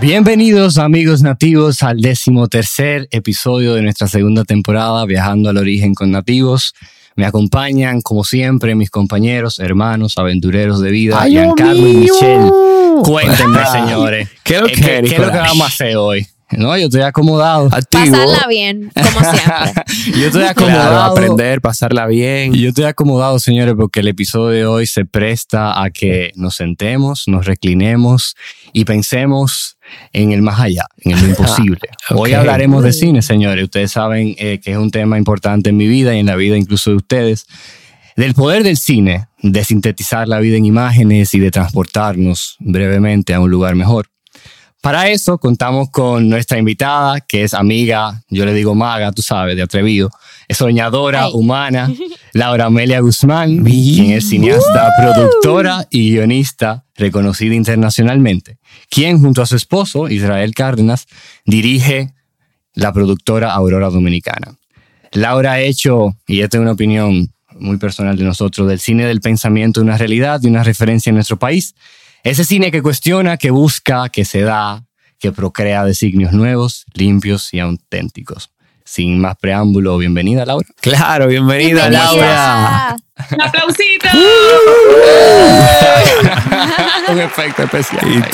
Bienvenidos amigos nativos al décimo tercer episodio de nuestra segunda temporada Viajando al Origen con Nativos. Me acompañan, como siempre, mis compañeros, hermanos, aventureros de vida, Giancarlo y Michelle. Cuéntenme, señores. ¿Qué es lo que, ¿Qué, qué es lo que Nicolás? vamos a hacer hoy? No, yo estoy acomodado. Activo. Pasarla bien, como siempre. Yo estoy Claro, acomodado. aprender, pasarla bien. Yo estoy acomodado, señores, porque el episodio de hoy se presta a que nos sentemos, nos reclinemos y pensemos en el más allá, en el imposible. Hoy hablaremos de cine, señores. Ustedes saben eh, que es un tema importante en mi vida y en la vida incluso de ustedes. Del poder del cine, de sintetizar la vida en imágenes y de transportarnos brevemente a un lugar mejor. Para eso contamos con nuestra invitada, que es amiga, yo le digo maga, tú sabes, de atrevido, es soñadora Ay. humana, Laura Amelia Guzmán, quien es cineasta, productora y guionista reconocida internacionalmente, quien junto a su esposo, Israel Cárdenas, dirige la productora Aurora Dominicana. Laura ha hecho, y esta es una opinión muy personal de nosotros, del cine del pensamiento una realidad y una referencia en nuestro país. Ese cine que cuestiona, que busca, que se da, que procrea designios nuevos, limpios y auténticos. Sin más preámbulo, bienvenida Laura. Claro, bienvenida, Laura. Un aplausito. Un efecto especial.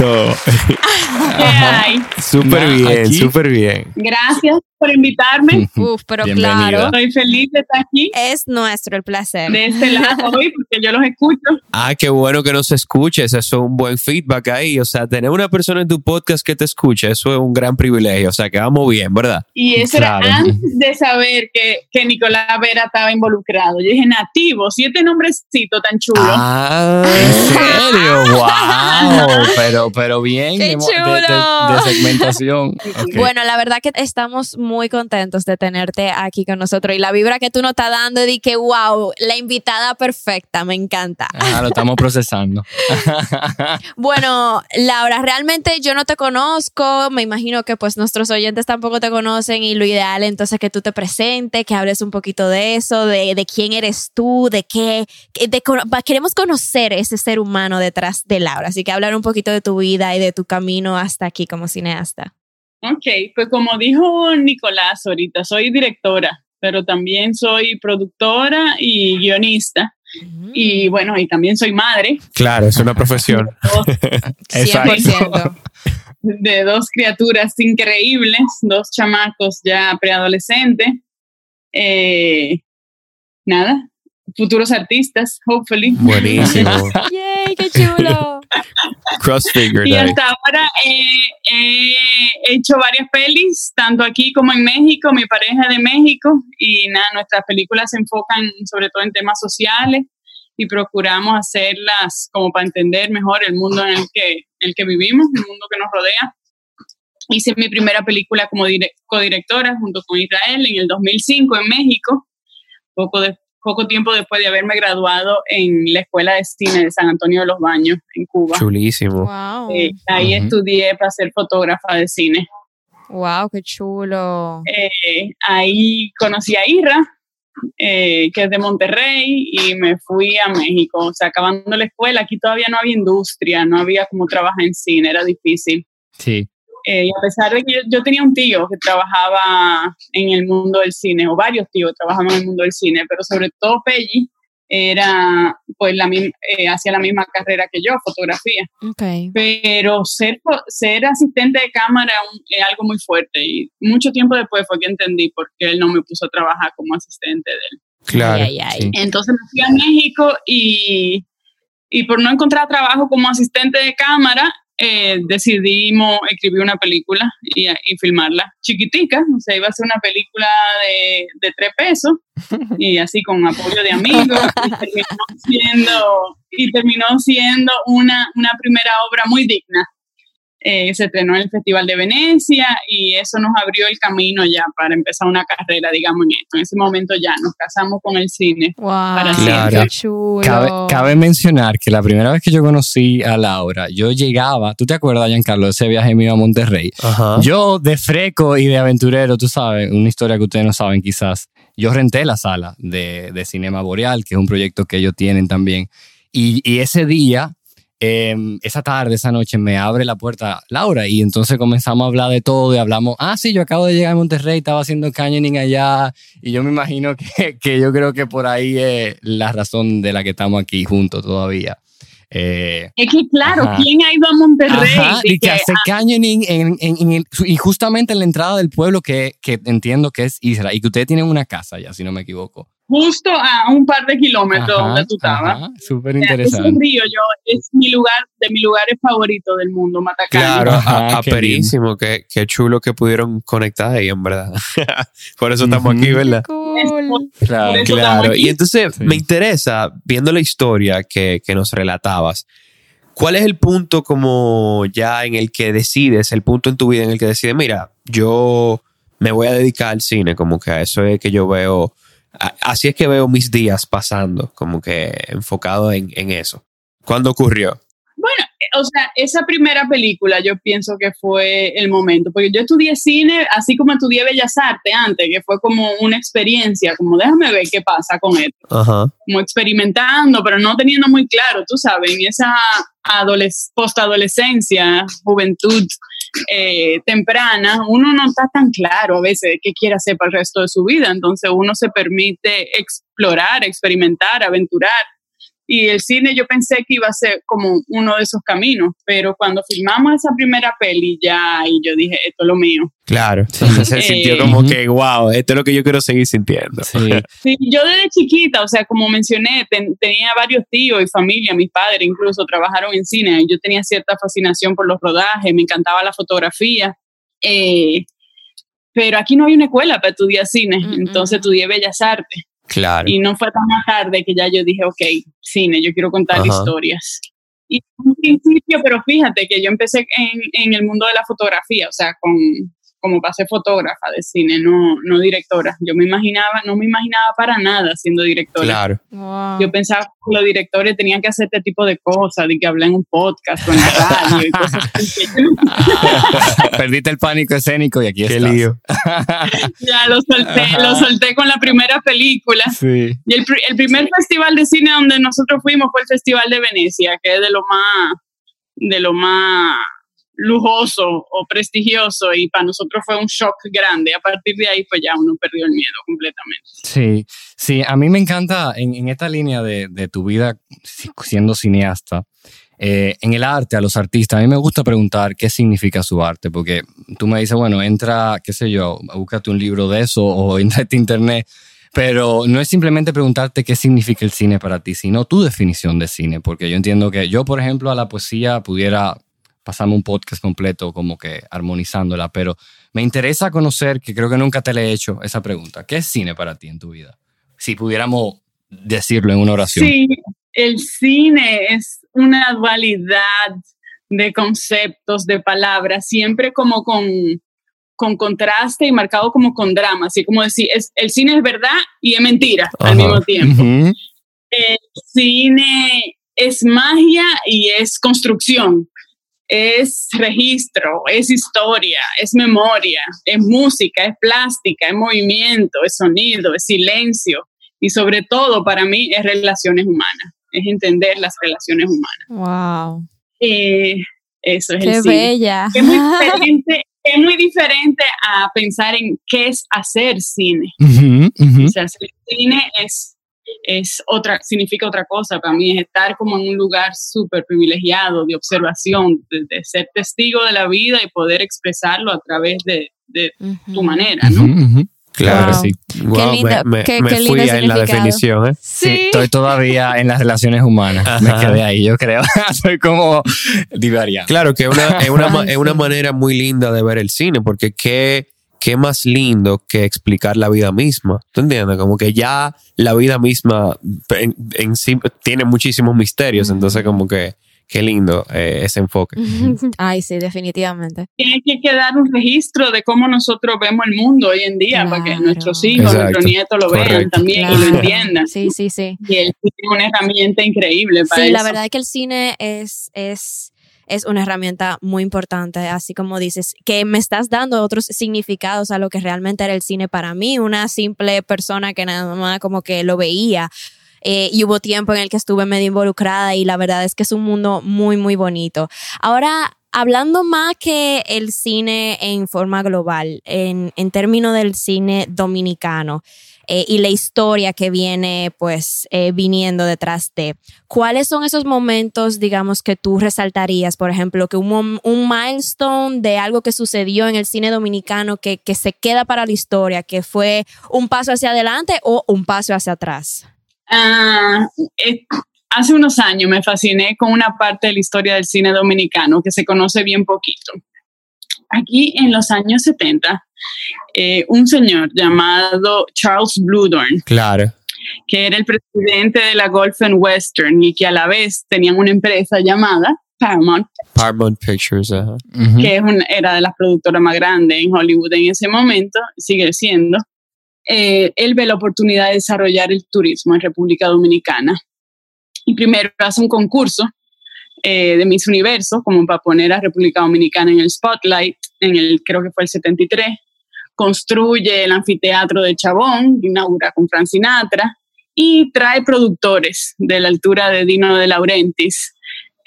Súper bien, súper bien. Gracias por invitarme. Uf, pero Bienvenida. claro, Estoy feliz de estar aquí es nuestro el placer. de este lado hoy porque yo los escucho. Ah, qué bueno que nos escuches. Eso es un buen feedback ahí. O sea, tener una persona en tu podcast que te escuche, eso es un gran privilegio. O sea, que vamos bien, ¿verdad? Y eso Claro. era antes de saber que, que Nicolás Vera estaba involucrado. Yo dije, nativo, si este nombrecito tan chulo. Ah, ¿En serio? ¡Wow! Pero, pero bien. ¡Qué de- de- chulo! de segmentación. Bueno, la verdad que estamos muy contentos de tenerte aquí con nosotros y la vibra que tú nos estás dando di que wow, la invitada perfecta, me encanta. Ah, lo estamos procesando. Bueno, Laura, realmente yo no te conozco, me imagino que pues nuestros oyentes tampoco te conocen y lo ideal entonces que tú te presentes, que hables un poquito de eso, de, de quién eres tú, de qué, de, queremos conocer ese ser humano detrás de Laura, así que hablar un poquito de tu vida y de tu camino hasta aquí como cineasta. Ok, pues como dijo Nicolás ahorita, soy directora, pero también soy productora y guionista. Y bueno, y también soy madre claro, es una profesión. Exacto. 100%. de dos criaturas increíbles, dos chamacos ya preadolescentes. Eh, nada, futuros artistas, hopefully. Buenísimo. ¡Yay, qué chulo! Cross figured Y ahí. hasta ahora eh, he hecho varias pelis, tanto aquí como en México, mi pareja de México, y nada, nuestras películas se enfocan sobre todo en temas sociales y procuramos hacerlas como para entender mejor el mundo en el que, en el que vivimos, el mundo que nos rodea. Hice mi primera película como dire- codirectora junto con Israel en el 2005 en México, poco, de, poco tiempo después de haberme graduado en la Escuela de Cine de San Antonio de los Baños, en Cuba. Chulísimo. Wow. Eh, ahí estudié para ser fotógrafa de cine. Wow, qué chulo. Eh, ahí conocí a Irra, eh, que es de Monterrey, y me fui a México. O sea, acabando la escuela, aquí todavía no había industria, no había como trabajar en cine, era difícil. Sí. Eh, y a pesar de que yo, yo tenía un tío que trabajaba en el mundo del cine, o varios tíos trabajaban en el mundo del cine, pero sobre todo Pelli era, pues, la, eh, hacía la misma carrera que yo, fotografía. Ok. pero ser, ser asistente de cámara un- es algo muy fuerte y mucho tiempo después fue que entendí por qué él no me puso a trabajar como asistente de él. Claro. Ay, ay, ay. sí. Entonces me fui a México y, y por no encontrar trabajo como asistente de cámara, eh, decidimos escribir una película y, y filmarla chiquitica, o sea, iba a ser una película de, de tres pesos y así con apoyo de amigos y terminó siendo, y terminó siendo una, una primera obra muy digna. Eh, se estrenó en el Festival de Venecia y eso nos abrió el camino ya para empezar una carrera, digamos, en esto. En ese momento ya nos casamos con el cine. Wow, Para siempre. qué chulo. Cabe, cabe mencionar que la primera vez que yo conocí a Laura, yo llegaba, ¿tú te acuerdas, Giancarlo, de ese viaje mío a Monterrey? Ajá. Yo de freco y de aventurero, tú sabes, una historia que ustedes no saben quizás, yo renté la sala de, de Cinema Boreal, que es un proyecto que ellos tienen también. Y, y ese día, eh, esa tarde, esa noche, me abre la puerta Laura y entonces comenzamos a hablar de todo y hablamos, ah, sí, yo acabo de llegar a Monterrey, estaba haciendo canyoning allá y yo me imagino que, que yo creo que por ahí es la razón de la que estamos aquí juntos todavía. Eh, Es que claro, Ajá. ¿quién ha ido a Monterrey? Ajá, Y que hace canyoning en, en- en el- y justamente en la entrada del pueblo que, que entiendo que es Isra y que ustedes tienen una casa ya, si no me equivoco. Justo a un par de kilómetros Ajá, donde tú estabas. Súper interesante. Ese río yo, es mi lugar, de mis lugares favoritos del mundo, Matacán. Claro, Ajá, a- qué aperísimo, qué, qué chulo que pudieron conectar ahí, en verdad. Por eso estamos aquí, ¿verdad? Cool. Claro. Claro, aquí. y entonces Sí. me interesa, viendo la historia que, que nos relatabas, ¿cuál es el punto como ya en el que decides, el punto en tu vida en el que decides, mira, yo me voy a dedicar al cine, como que a eso es que yo veo, así es que veo mis días pasando, como que enfocado en, en eso. ¿Cuándo ocurrió? Bueno, o sea, esa primera película yo pienso que fue el momento, porque yo estudié cine así como estudié Bellas Artes antes, que fue como una experiencia, como déjame ver qué pasa con esto, Ajá. como experimentando, pero no teniendo muy claro, tú sabes, en esa adoles- postadolescencia, juventud eh, temprana, uno no está tan claro a veces de qué quiere hacer para el resto de su vida, entonces uno se permite explorar, experimentar, aventurar. Y el cine yo pensé que iba a ser como uno de esos caminos, pero cuando filmamos esa primera peli ya, y yo dije, esto es lo mío. Claro. Entonces se Eh, sintió como Ujú. que, wow, esto es lo que yo quiero seguir sintiendo. Sí. Sí, yo desde chiquita, o sea, como mencioné, ten- tenía varios tíos y familia, mis padres incluso trabajaron en cine, y yo tenía cierta fascinación por los rodajes, me encantaba la fotografía, eh, pero aquí no hay una escuela para estudiar cine, Mm, entonces mm. estudié Bellas Artes, Claro. y no fue tan tarde que ya yo dije, ok, cine, yo quiero contar Ajá. historias. Y en un principio, pero fíjate que yo empecé en, en el mundo de la fotografía, o sea, con, como para ser fotógrafa de cine, no, no directora. Yo me imaginaba, no me imaginaba para nada siendo directora. Claro. Wow. Yo pensaba que los directores tenían que hacer este tipo de cosas, de que hablan en un podcast o en la radio y cosas así. que yo Perdiste el pánico escénico y aquí Qué estás. lío. ya lo solté, Ajá. lo solté con la primera película. Sí. Y el, el primer festival de cine donde nosotros fuimos fue el Festival de Venecia, que es de lo más, de lo más lujoso o prestigioso y para nosotros fue un shock grande. A partir de ahí pues ya uno perdió el miedo completamente. Sí, sí, a mí me encanta en, en esta línea de, de tu vida si- siendo cineasta, eh, en el arte, a los artistas, a mí me gusta preguntar qué significa su arte, porque tú me dices, bueno, entra, qué sé yo, búscate un libro de eso o entra a este internet, pero no es simplemente preguntarte qué significa el cine para ti, sino tu definición de cine, porque yo entiendo que yo, por ejemplo, a la poesía pudiera pasarme un podcast completo como que armonizándola, pero me interesa conocer, que creo que nunca te le he hecho esa pregunta, ¿qué es cine para ti en tu vida? Si pudiéramos decirlo en una oración. Sí, el cine es una dualidad de conceptos, de palabras, siempre como con, con contraste y marcado como con drama, así como decir, es, el cine es verdad y es mentira Ajá. al mismo tiempo. Ujú. El cine es magia y es construcción, es registro, es historia, es memoria, es música, es plástica, es movimiento, es sonido, es silencio y sobre todo para mí es relaciones humanas, es entender las relaciones humanas. Wow. Eh, eso es Qué el cine. bella. Es muy diferente, es muy diferente a pensar en qué es hacer cine. Ujú, ujú. O sea, el cine es, es otra, significa otra cosa para mí, es estar como en un lugar súper privilegiado de observación, de, de ser testigo de la vida y poder expresarlo a través de, de tu manera, ¿no? Claro, Wow. sí. Wow, lindo, me, me- qué- me qué fui lindo ahí en la significado. definición, ¿eh? Sí, estoy todavía en las relaciones humanas. Me quedé ahí, yo creo. Soy como divariando. Claro que es una, es una, es una manera muy linda de ver el cine, porque qué, qué más lindo que explicar la vida misma. ¿Tú entiendes? Como que ya la vida misma en, en sí tiene muchísimos misterios, Mm. entonces como que Qué lindo eh, ese enfoque. Ay, sí, definitivamente. Tiene que quedar un registro de cómo nosotros vemos el mundo hoy en día, para que nuestros hijos, nuestros nietos lo vean también y lo entiendan. Sí, sí, sí. Y el cine es una herramienta increíble para Sí, eso. la verdad es que el cine es, es, es una herramienta muy importante, así como dices, que me estás dando otros significados a lo que realmente era el cine para mí, una simple persona que nada más como que lo veía. Eh, y hubo tiempo en el que estuve medio involucrada y la verdad es que es un mundo muy, muy bonito. Ahora, hablando más que el cine en forma global, en, en términos del cine dominicano eh, y la historia que viene pues eh, viniendo detrás de, ¿cuáles son esos momentos, digamos, que tú resaltarías? Por ejemplo, que un, un milestone de algo que sucedió en el cine dominicano que, que se queda para la historia, que fue un paso hacia adelante o un paso hacia atrás. Ah, eh, hace unos años me fasciné con una parte de la historia del cine dominicano que se conoce bien poquito. Aquí en los años 70, eh, un señor llamado Charles Bluedorn, Claro. que era el presidente de la Gulf and Western y que a la vez tenían una empresa llamada Paramount, Paramount Pictures. que es un- era de las productoras más grandes en Hollywood en ese momento, sigue siendo. Eh, él ve la oportunidad de desarrollar el turismo en República Dominicana. Y primero hace un concurso eh, de Miss Universo, como para poner a República Dominicana en el spotlight, en el, creo que fue el 73. Construye el anfiteatro de Chabón, inaugura con Frank Sinatra, y trae productores de la altura de Dino de Laurentiis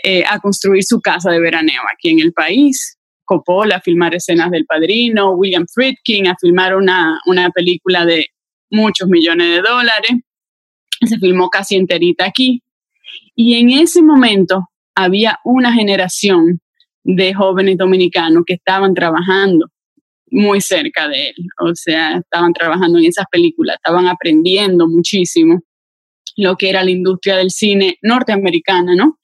eh, a construir su casa de veraneo aquí en el país. Coppola a filmar escenas del padrino, William Friedkin a filmar una, una película de muchos millones de dólares. Se filmó casi enterita aquí. Y en ese momento había una generación de jóvenes dominicanos que estaban trabajando muy cerca de él. O sea, estaban trabajando en esas películas, estaban aprendiendo muchísimo lo que era la industria del cine norteamericana, ¿no?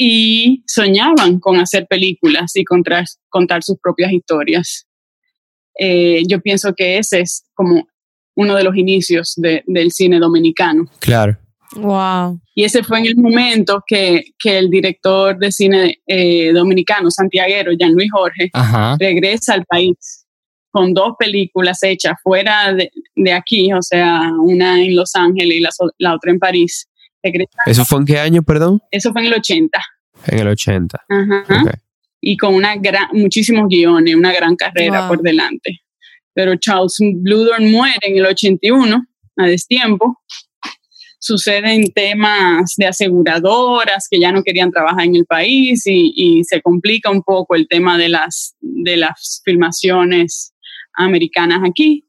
y soñaban con hacer películas y contar, contar sus propias historias. Eh, yo pienso que ese es como uno de los inicios de- del cine dominicano. Claro. Wow. Y ese fue en el momento que, que el director de cine eh, dominicano, santiaguero, Jean-Louis Jorge, Ajá. regresa al país con dos películas hechas fuera de, de aquí, o sea, una en Los Ángeles y la, la otra en París. ¿Eso fue en qué año, perdón? eso fue en el 80. En el 80. Ajá. Y con una gran, muchísimos guiones, una gran carrera Wow. por delante. Pero Charles Bluedorn muere en el 81, a destiempo. Suceden temas de aseguradoras que ya no querían trabajar en el país y, y se complica un poco el tema de las, de las filmaciones americanas aquí.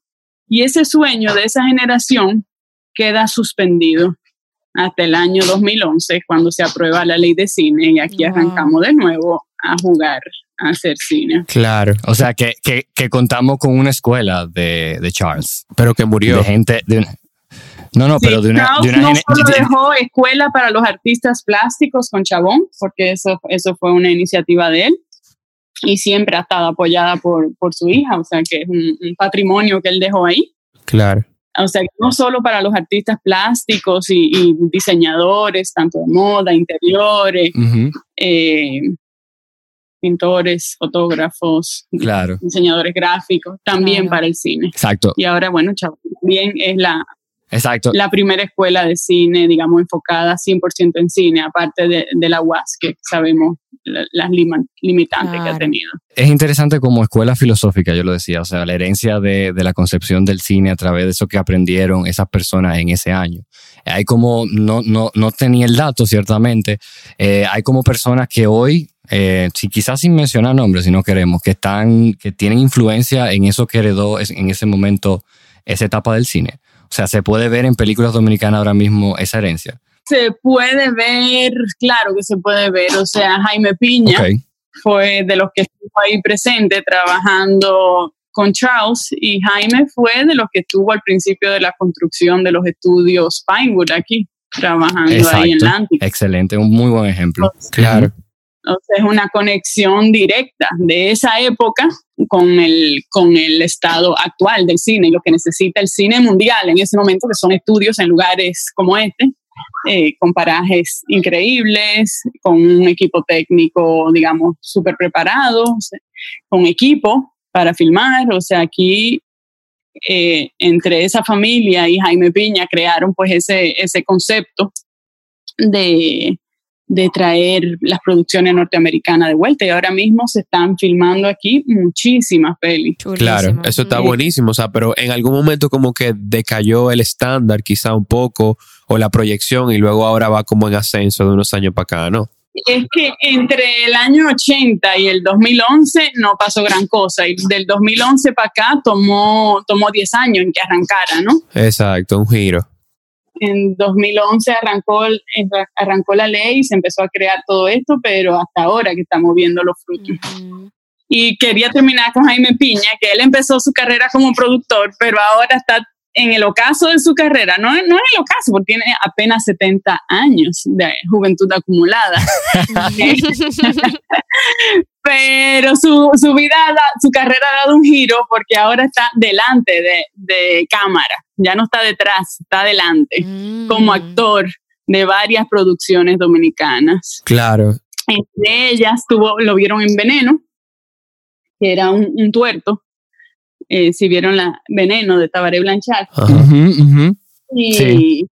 Y ese sueño de esa generación queda suspendido hasta el año 2011, cuando se aprueba la ley de cine y aquí Wow. arrancamos de nuevo a jugar, a hacer cine. Claro. O sea, que, que, que contamos con una escuela de, de Charles. Pero que murió. De gente. De una- no, no, Sí, pero de una. Charles de una no solo de- dejó escuela para los artistas plásticos con Chabón, porque eso, eso fue una iniciativa de él, y siempre ha estado apoyada por, por su hija, o sea que es un, un patrimonio que él dejó ahí. Claro. O sea, que no solo para los artistas plásticos y, y diseñadores, tanto de moda, interiores, eh, pintores, fotógrafos, claro, diseñadores gráficos, también Claro. para el cine. exacto, Y ahora, bueno, Chabón también es la, exacto. la primera escuela de cine, digamos, enfocada 100% en cine, aparte de, de la UAS, que sabemos las lima- limitantes que ha tenido. Es interesante como escuela filosófica, yo lo decía, o sea, la herencia de, de la concepción del cine a través de eso que aprendieron esas personas en ese año. Hay como, no, no, no tenía el dato ciertamente, eh, hay como personas que hoy, eh, si quizás sin mencionar nombres, si no queremos, que están, que tienen influencia en eso que heredó en ese momento esa etapa del cine. O sea, se puede ver en películas dominicanas ahora mismo esa herencia. Se puede ver, claro que se puede ver, o sea, Jaime Piña fue de los que estuvo ahí presente trabajando con Charles y Jaime fue de los que estuvo al principio de la construcción de los estudios Pinewood aquí, trabajando ahí en. Atlantic. Excelente, un muy buen ejemplo. Claro. Sea, es una conexión directa de esa época con el, con el estado actual del cine y lo que necesita el cine mundial en ese momento, que son estudios en lugares como este, eh, con parajes increíbles, con un equipo técnico, digamos, súper preparado, con equipo para filmar. O sea, aquí eh, entre esa familia y Jaime Piña crearon pues ese, ese concepto de, de traer las producciones norteamericanas de vuelta y ahora mismo se están filmando aquí muchísimas pelis. Claro, eso está buenísimo, o sea, pero en algún momento como que decayó el estándar quizá un poco o la proyección y luego ahora va como en ascenso de unos años para acá, ¿no? Es que entre el año 80 y el 2011 no pasó gran cosa y del 2011 para acá tomó, tomó 10 años en que arrancara, ¿no? Exacto, un giro en 2011 arrancó, arrancó la ley y se empezó a crear todo esto, pero hasta ahora que estamos viendo los frutos. Y quería terminar con Jaime Piña, que él empezó su carrera como productor, pero ahora está en el ocaso de su carrera, no, no en el ocaso, porque tiene apenas 70 años de juventud acumulada. Pero su, su vida, su carrera ha dado un giro porque ahora está delante de, de cámara, ya no está detrás, está delante, como mm. actor de varias producciones dominicanas. Claro. Entre ellas tuvo, lo vieron en Veneno, que era un, un tuerto eh, si vieron la Veneno de Tabaré Blanchard. Y,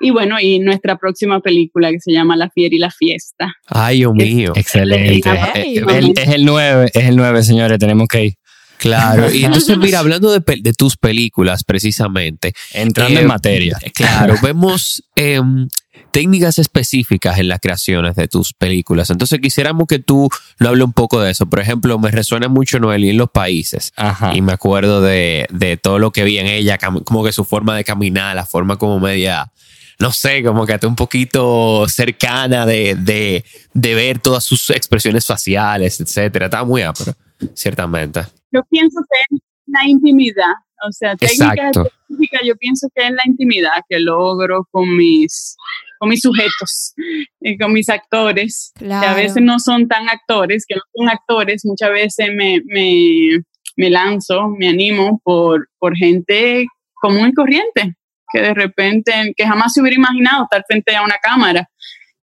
y bueno, y nuestra próxima película que se llama La Fiera y la Fiesta. Ay, Dios mío. Excelente. Eh, es, el 9, es el 9, señores, tenemos que ir. Claro, y entonces mira, hablando de, de tus películas precisamente. Entrando en eh, materia. Claro, vemos em, técnicas específicas en las creaciones de tus películas. Entonces quisiéramos que tú lo hables un poco de eso. Por ejemplo, me resuena mucho Noel en los países. Y me acuerdo de, de, todo lo que vi en ella, como que su forma de caminar, la forma como media, no sé, como que un poquito cercana de, de, de ver todas sus expresiones faciales, etcétera. Estaba muy pero ciertamente. Yo pienso que es la intimidad. O sea, técnica específica, yo pienso que es la intimidad que logro con mis con mis sujetos, y con mis actores, que a veces no son tan actores, que no son actores, muchas veces me, me, me lanzo, me animo por, por gente común y corriente, que de repente, que jamás se hubiera imaginado estar frente a una cámara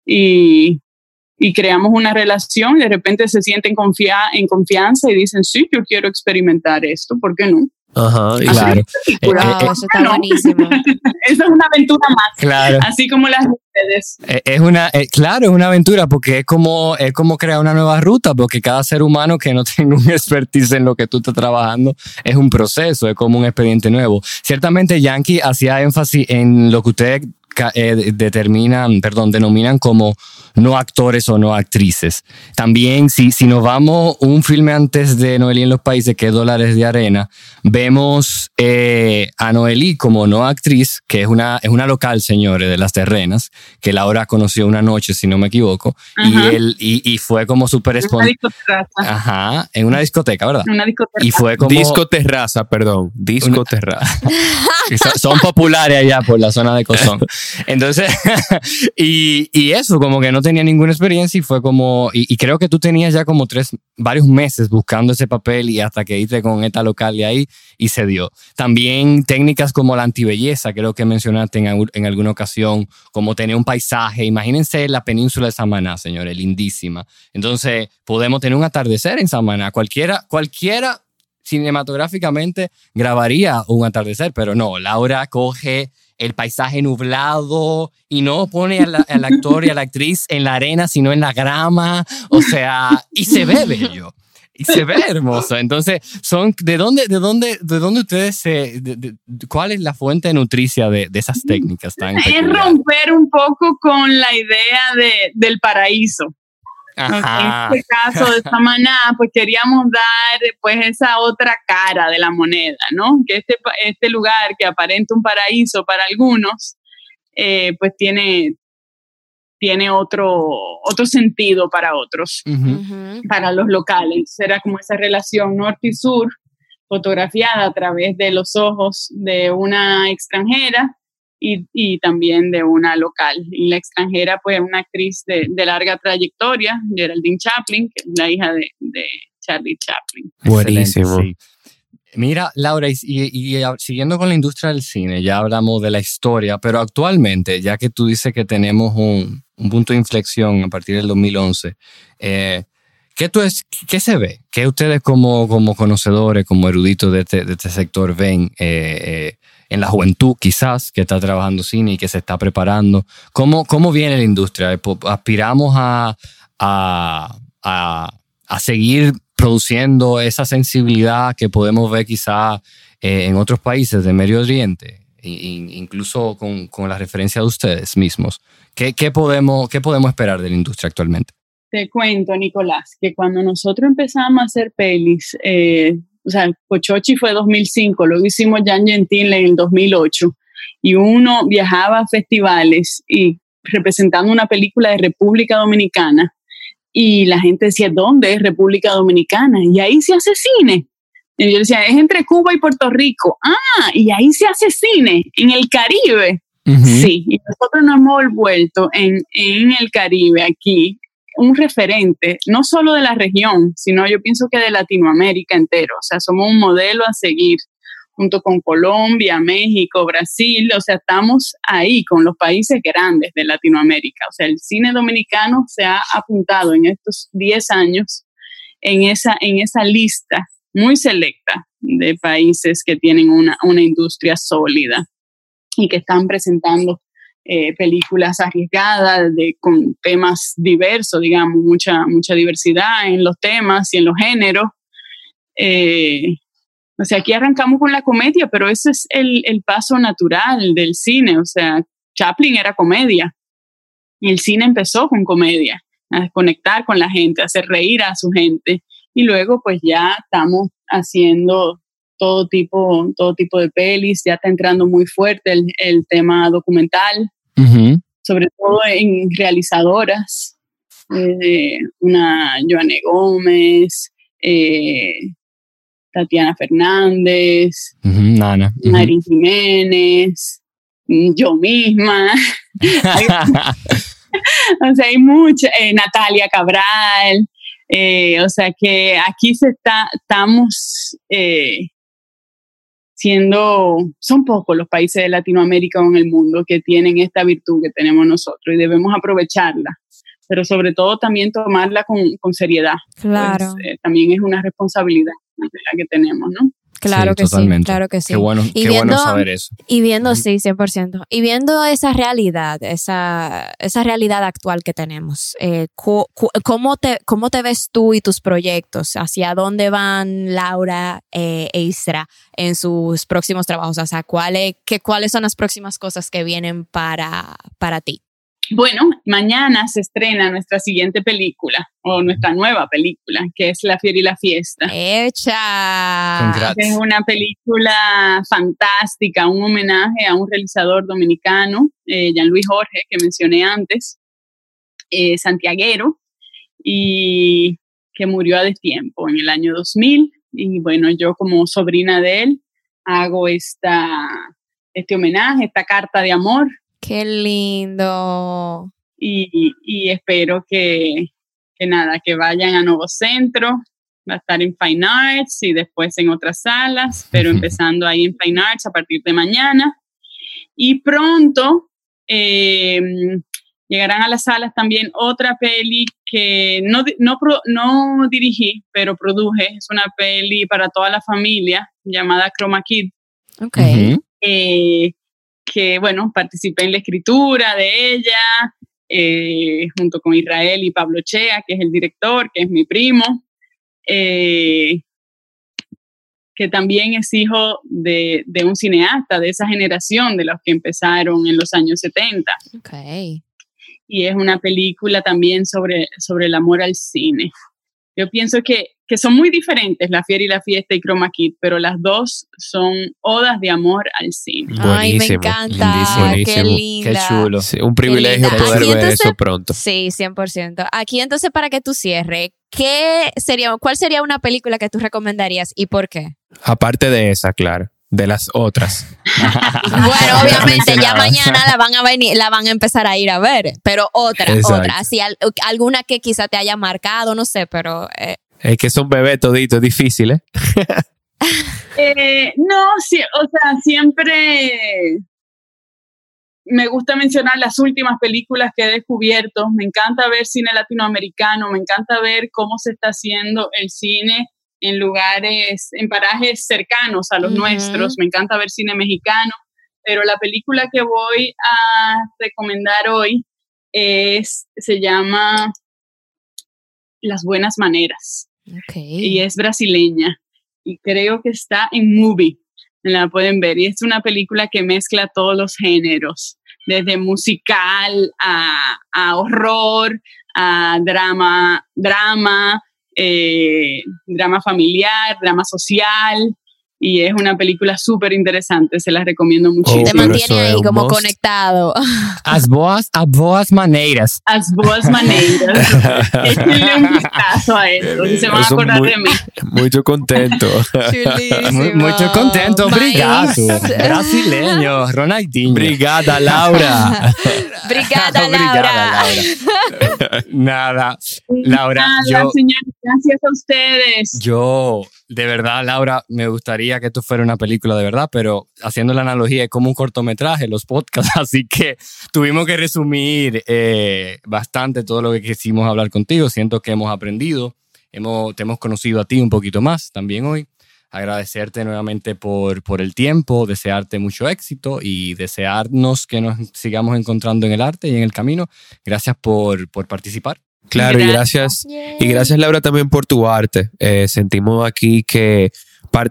y, y creamos una relación, y de repente se sienten confia en confianza y dicen, sí, yo quiero experimentar esto, ¿por qué no? Ajá, claro. Eh, eh, eso está buenísimo. Eso es una aventura más. Claro. Así como las ustedes. Eh, es una, claro, es una aventura porque es como, es como crear una nueva ruta, porque cada ser humano que no tenga un expertise en lo que tú estás trabajando es un proceso, es como un expediente nuevo. Ciertamente Yankee hacía énfasis en lo que ustedes determinan, perdón, denominan como no actores o no actrices. También, si, si nos vamos un filme antes de Noelí en los países, que es Dólares de Arena, vemos eh, a Noelí como no actriz, que es una, es una local, señores, de las terrenas, que Laura conoció una noche, si no me equivoco, y, él, y, y, fue como súper espontáneo. Ajá, en una discoteca, ¿verdad? Una discoteca. Y fue como... Disco terraza, perdón, disco terraza. son populares allá por la zona de Cozón. Entonces, y, y eso, como que no tenía ninguna experiencia y fue como, y, creo que tú tenías ya como tres, varios meses buscando ese papel y hasta que hice con esta local y ahí y se dio. También técnicas como la antibelleza, creo que mencionaste en, en alguna ocasión, como tener un paisaje. Imagínense la península de Samaná, señores, lindísima. Entonces, podemos tener un atardecer en Samaná. Cualquiera, cualquiera cinematográficamente grabaría un atardecer, pero no, Laura coge el paisaje nublado y no pone al, actor y a la actriz en la arena, sino en la grama, o sea, y se ve bello. Y se ve hermoso. Entonces, son ¿de dónde, de dónde, de dónde ustedes se, cuál es la fuente nutricia de, de esas técnicas tan Es romper un poco con la idea de, del paraíso. En este caso de Samaná, pues queríamos dar pues esa otra cara de la moneda, ¿no? Que este, este lugar que aparenta un paraíso para algunos, eh, pues tiene, tiene otro, otro sentido para otros, para los locales. Era como esa relación norte y sur fotografiada a través de los ojos de una extranjera y, también de una local. Y la extranjera, pues, una actriz de, larga trayectoria, Geraldine Chaplin, que es la hija de, Charlie Chaplin. Buenísimo. Mira, Laura, y, siguiendo con la industria del cine, ya hablamos de la historia, pero actualmente, ya que tú dices que tenemos un, punto de inflexión a partir del 2011, eh, ¿qué, tú es, ¿qué se ve? ¿Qué ustedes como, como conocedores, como eruditos de este, este sector ven eh, eh, en la juventud quizás que está trabajando cine y que se está preparando? ¿Cómo, cómo viene la industria? ¿Aspiramos a, a, a seguir produciendo esa sensibilidad que podemos ver quizá eh, en otros países de Medio Oriente, incluso con, con, la referencia de ustedes mismos. ¿Qué, ¿Qué, podemos, ¿Qué podemos esperar de la industria actualmente? Te cuento, Nicolás, que cuando nosotros empezamos a hacer pelis, eh, o sea, Cochochi fue 2005, luego hicimos Jan Gentil en el 2008, y uno viajaba a festivales y representando una película de República Dominicana, y la gente decía, ¿dónde es República Dominicana? Y ahí se hace cine. Y yo decía, es entre Cuba y Puerto Rico. Ah, y ahí se hace cine, en el Caribe. Sí, y nosotros nos hemos vuelto en, en el Caribe, aquí, un referente, no solo de la región, sino yo pienso que de Latinoamérica entero. O sea, somos un modelo a seguir junto con Colombia, México, Brasil, o sea, estamos ahí con los países grandes de Latinoamérica. O sea, el cine dominicano se ha apuntado en estos 10 años en esa, en esa lista muy selecta de países que tienen una, industria sólida y que están presentando eh, películas arriesgadas de, con temas diversos, digamos, mucha, mucha diversidad en los temas y en los géneros. Eh, o sea, aquí arrancamos con la comedia, pero ese es el, paso natural del cine. O sea, Chaplin era comedia y el cine empezó con comedia, a conectar con la gente, a hacer reír a su gente. Y luego, pues ya estamos haciendo todo tipo, todo tipo de pelis, ya está entrando muy fuerte el, tema documental, sobre todo en realizadoras, eh, una Joanne Gómez, eh, Tatiana Fernández, Nana, Marín Jiménez, yo misma. o sea, hay mucha, eh, Natalia Cabral. Eh, o sea que aquí se está, estamos eh, siendo, son pocos los países de Latinoamérica o en el mundo que tienen esta virtud que tenemos nosotros y debemos aprovecharla pero sobre todo también tomarla con, con seriedad. Claro. Pues, también es una responsabilidad la que tenemos, ¿no? Claro que sí, claro que sí. Qué bueno, qué bueno saber eso. Y viendo, sí, 100%. Y viendo esa realidad, esa, esa realidad actual que tenemos, eh, ¿cómo, te, ¿cómo te ves tú y tus proyectos? ¿Hacia dónde van Laura eh, e Isra en sus próximos trabajos? O sea, ¿cuáles, qué, ¿cuáles son las próximas cosas que vienen para, para ti? Bueno, mañana se estrena nuestra siguiente película, o nuestra nueva película, que es La Fiera y la Fiesta. ¡Hecha! Es una película fantástica, un homenaje a un realizador dominicano, eh, Jean-Louis Jorge, que mencioné antes, eh, santiaguero, y que murió a destiempo en el año 2000. Y bueno, yo como sobrina de él hago esta, este homenaje, esta carta de amor Qué lindo. Y, espero que, nada, que vayan a Nuevo Centro. Va a estar en Fine Arts y después en otras salas, pero empezando ahí en Fine Arts a partir de mañana. Y pronto em, llegarán a las salas también otra peli que no, no, no dirigí, pero produje. Es una peli para toda la familia llamada Chroma Kid. Ok que, bueno, participé en la escritura de ella, eh, junto con Israel y Pablo Chea, que es el director, que es mi primo, eh, que también es hijo de, un cineasta de esa generación de los que empezaron en los años 70. Okay. Y es una película también sobre, sobre el amor al cine. Yo pienso que que son muy diferentes, La Fiera y la Fiesta y Chroma Kid, pero las dos son odas de amor al cine. Ay, me encanta. Qué linda. Qué chulo. un privilegio poder ver eso pronto. Sí, 100%. Aquí entonces, para que tú cierres, ¿qué sería, ¿cuál sería una película que tú recomendarías y por qué? Aparte de esa, claro de las otras. bueno, obviamente ya mañana la van a venir, la van a empezar a ir a ver, pero otra, otra, así alguna que quizá te haya marcado, no sé, pero eh, es que son bebés toditos difíciles. Eh, no, sí, o sea, siempre me gusta mencionar las últimas películas que he descubierto. Me encanta ver cine latinoamericano, me encanta ver cómo se está haciendo el cine en lugares, en parajes cercanos a los nuestros. Me encanta ver cine mexicano, pero la película que voy a recomendar hoy es, se llama Las Buenas Maneras. Y es brasileña. Y creo que está en Movie la pueden ver. Y es una película que mezcla todos los géneros, desde musical a, a horror, a drama, drama, eh, drama familiar, drama social y es una película súper interesante, se las recomiendo muchísimo. Te mantiene ahí como conectado. As boas, a boas maneiras. As boas maneiras. Échenle un vistazo a esto, se van a acordar de mí. Mucho contento. mucho contento, obrigado. Brasileño, Ronaldinho. Brigada, Laura. Brigada, Laura. Nada, Laura. Nada, yo, gracias a ustedes. Yo, de verdad, Laura, me gustaría que esto fuera una película de verdad, pero haciendo la analogía es como un cortometraje, los podcasts, así que tuvimos que resumir eh, bastante todo lo que quisimos hablar contigo. Siento que hemos aprendido, hemos, te hemos conocido a ti un poquito más también hoy. Agradecerte nuevamente por, por el tiempo, desearte mucho éxito y desearnos que nos sigamos encontrando en el arte y en el camino. Gracias por, por participar. Claro, y gracias. Y gracias, Laura, también por tu arte. Eh, sentimos aquí que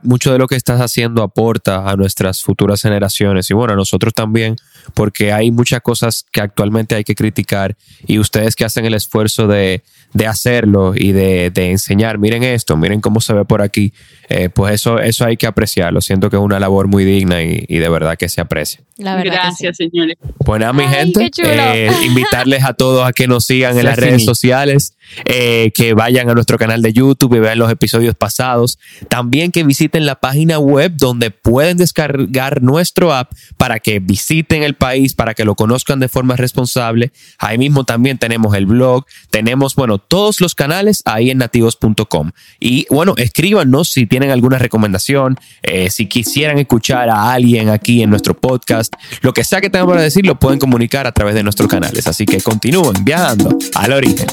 mucho de lo que estás haciendo aporta a nuestras futuras generaciones y bueno, a nosotros también, porque hay muchas cosas que actualmente hay que criticar y ustedes que hacen el esfuerzo de, de hacerlo y de, de, enseñar, miren esto, miren cómo se ve por aquí, eh, pues eso, eso hay que apreciarlo. Siento que es una labor muy digna y, y de verdad que se aprecia. Gracias, señores. Bueno, pues mi gente, eh, invitarles a todos a que nos sigan en las redes sociales, eh, que vayan a nuestro canal de YouTube y vean los episodios pasados. También que visiten la página web donde pueden descargar nuestro app para que visiten el país, para que lo conozcan de forma responsable. Ahí mismo también tenemos el blog, tenemos, bueno, todos los canales ahí en nativos.com. Y bueno, escríbanos si tienen alguna recomendación, eh, si quisieran escuchar a alguien aquí en nuestro podcast, lo que sea que tengan para decir, lo pueden comunicar a través de nuestros canales. Así que continúen viajando al origen.